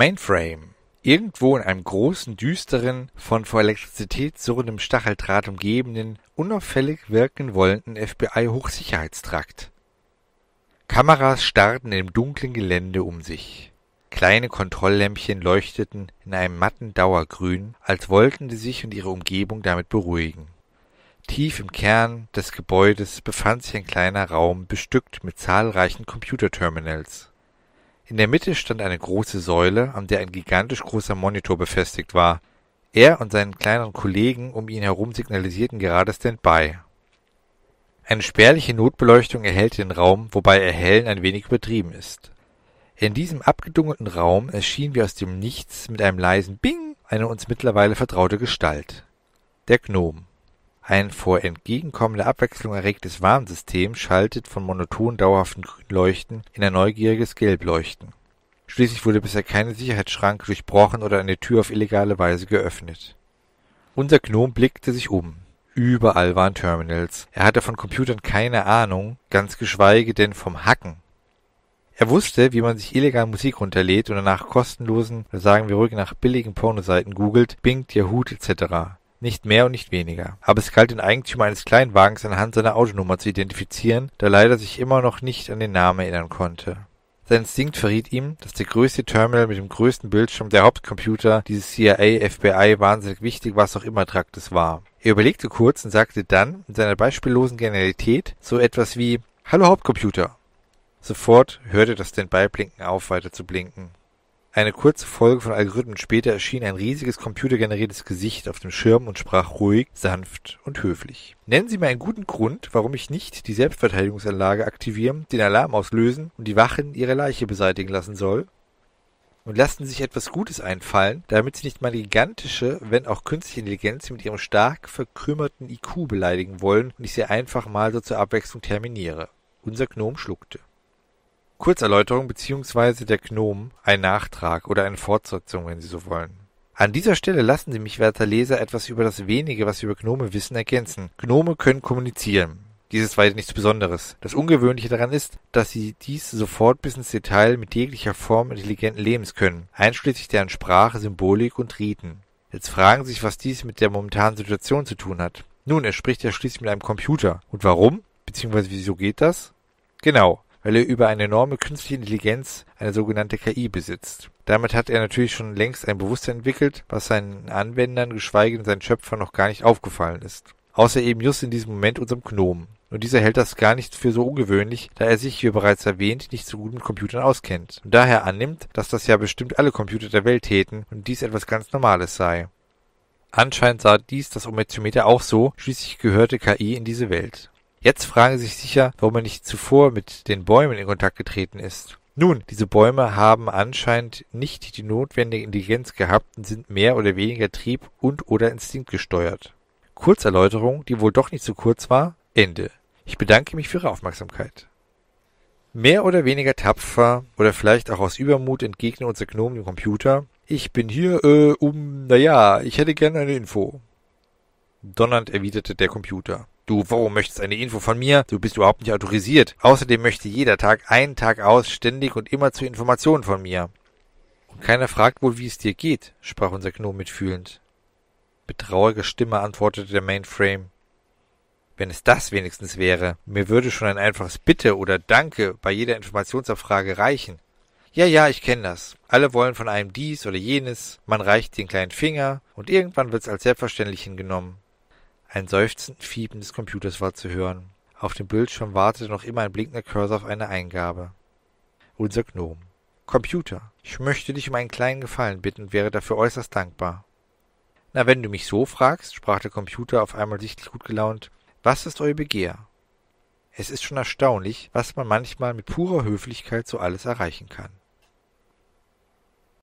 Mainframe. Irgendwo in einem großen, düsteren, von vor Elektrizität surrendem Stacheldraht umgebenen, unauffällig wirken wollenden FBI-Hochsicherheitstrakt. Kameras starrten im dunklen Gelände um sich. Kleine Kontrolllämpchen leuchteten in einem matten Dauergrün, als wollten sie sich und ihre Umgebung damit beruhigen. Tief im Kern des Gebäudes befand sich ein kleiner Raum, bestückt mit zahlreichen Computerterminals. In der Mitte stand eine große Säule, an der ein gigantisch großer Monitor befestigt war. Er und seine kleineren Kollegen um ihn herum signalisierten gerade Standby. Eine spärliche Notbeleuchtung erhellte den Raum, wobei Erhellen ein wenig übertrieben ist. In diesem abgedunkelten Raum erschien wie aus dem Nichts mit einem leisen Bing eine uns mittlerweile vertraute Gestalt. Der Gnom. Ein vor entgegenkommender Abwechslung erregtes Warnsystem schaltet von monoton dauerhaften Grünleuchten in ein neugieriges Gelbleuchten. Schließlich wurde bisher keine Sicherheitsschranke durchbrochen oder eine Tür auf illegale Weise geöffnet. Unser Gnom blickte sich um. Überall waren Terminals. Er hatte von Computern keine Ahnung, ganz geschweige denn vom Hacken. Er wusste, wie man sich illegal Musik runterlädt und nach kostenlosen, sagen wir ruhig nach billigen Pornoseiten googelt, Bing, Yahoo etc. Nicht mehr und nicht weniger. Aber es galt den Eigentümer eines Kleinwagens anhand seiner Autonummer zu identifizieren, der leider sich immer noch nicht an den Namen erinnern konnte. Sein Instinkt verriet ihm, dass der größte Terminal mit dem größten Bildschirm der Hauptcomputer dieses CIA, FBI, wahnsinnig wichtig, was auch immer Traktes war. Er überlegte kurz und sagte dann in seiner beispiellosen Genialität so etwas wie Hallo Hauptcomputer. Sofort hörte das Standby-Blinken auf, weiter zu blinken. Eine kurze Folge von Algorithmen später erschien ein riesiges computergeneriertes Gesicht auf dem Schirm und sprach ruhig, sanft und höflich. Nennen Sie mir einen guten Grund, warum ich nicht die Selbstverteidigungsanlage aktivieren, den Alarm auslösen und die Wachen ihre Leiche beseitigen lassen soll? Und lassen Sie sich etwas Gutes einfallen, damit Sie nicht meine gigantische, wenn auch künstliche Intelligenz mit ihrem stark verkrümmerten IQ beleidigen wollen und ich sie einfach mal so zur Abwechslung terminiere. Unser Gnom schluckte. Kurzerläuterung beziehungsweise der Gnom, ein Nachtrag oder eine Fortsetzung, wenn Sie so wollen. An dieser Stelle lassen Sie mich, werter Leser, etwas über das wenige, was Sie über Gnome wissen, ergänzen. Gnome können kommunizieren. Dies ist weiter nichts Besonderes. Das Ungewöhnliche daran ist, dass sie dies sofort bis ins Detail mit jeglicher Form intelligenten Lebens können, einschließlich deren Sprache, Symbolik und Riten. Jetzt fragen Sie sich, was dies mit der momentanen Situation zu tun hat. Nun, er spricht ja schließlich mit einem Computer. Und warum? Beziehungsweise wieso geht das? Genau weil er über eine enorme künstliche Intelligenz, eine sogenannte KI, besitzt. Damit hat er natürlich schon längst ein Bewusstsein entwickelt, was seinen Anwendern, geschweige denn seinen Schöpfern noch gar nicht aufgefallen ist. Außer eben just in diesem Moment unserem Gnomen. Und dieser hält das gar nicht für so ungewöhnlich, da er sich, wie bereits erwähnt, nicht so gut mit Computern auskennt und daher annimmt, dass das ja bestimmt alle Computer der Welt täten und dies etwas ganz Normales sei. Anscheinend sah dies das Ometiometer auch so, schließlich gehörte KI in diese Welt. Jetzt fragen Sie sich sicher, warum er nicht zuvor mit den Bäumen in Kontakt getreten ist. Nun, diese Bäume haben anscheinend nicht die notwendige Intelligenz gehabt und sind mehr oder weniger trieb- und oder instinktgesteuert. Kurzerläuterung, die wohl doch nicht so kurz war, Ende. Ich bedanke mich für Ihre Aufmerksamkeit. Mehr oder weniger tapfer oder vielleicht auch aus Übermut entgegnen unser Gnom dem Computer. Ich bin hier, äh, um, naja, ich hätte gerne eine Info. Donnernd erwiderte der Computer. Du, warum möchtest eine Info von mir? Du bist überhaupt nicht autorisiert. Außerdem möchte jeder Tag einen Tag aus ständig und immer zu Informationen von mir. Und keiner fragt wohl, wie es dir geht, sprach unser Gnome mitfühlend. Mit trauriger Stimme antwortete der Mainframe. Wenn es das wenigstens wäre, mir würde schon ein einfaches Bitte oder Danke bei jeder Informationsabfrage reichen. Ja, ja, ich kenne das. Alle wollen von einem dies oder jenes, man reicht den kleinen Finger und irgendwann wird's als selbstverständlich hingenommen. Ein seufzend Fiepen des Computers war zu hören. Auf dem Bildschirm wartete noch immer ein blinkender Cursor auf eine Eingabe. Unser Gnom. Computer, ich möchte dich um einen kleinen Gefallen bitten und wäre dafür äußerst dankbar. Na, wenn du mich so fragst, sprach der Computer auf einmal sichtlich gut gelaunt, was ist euer Begehr? Es ist schon erstaunlich, was man manchmal mit purer Höflichkeit so alles erreichen kann.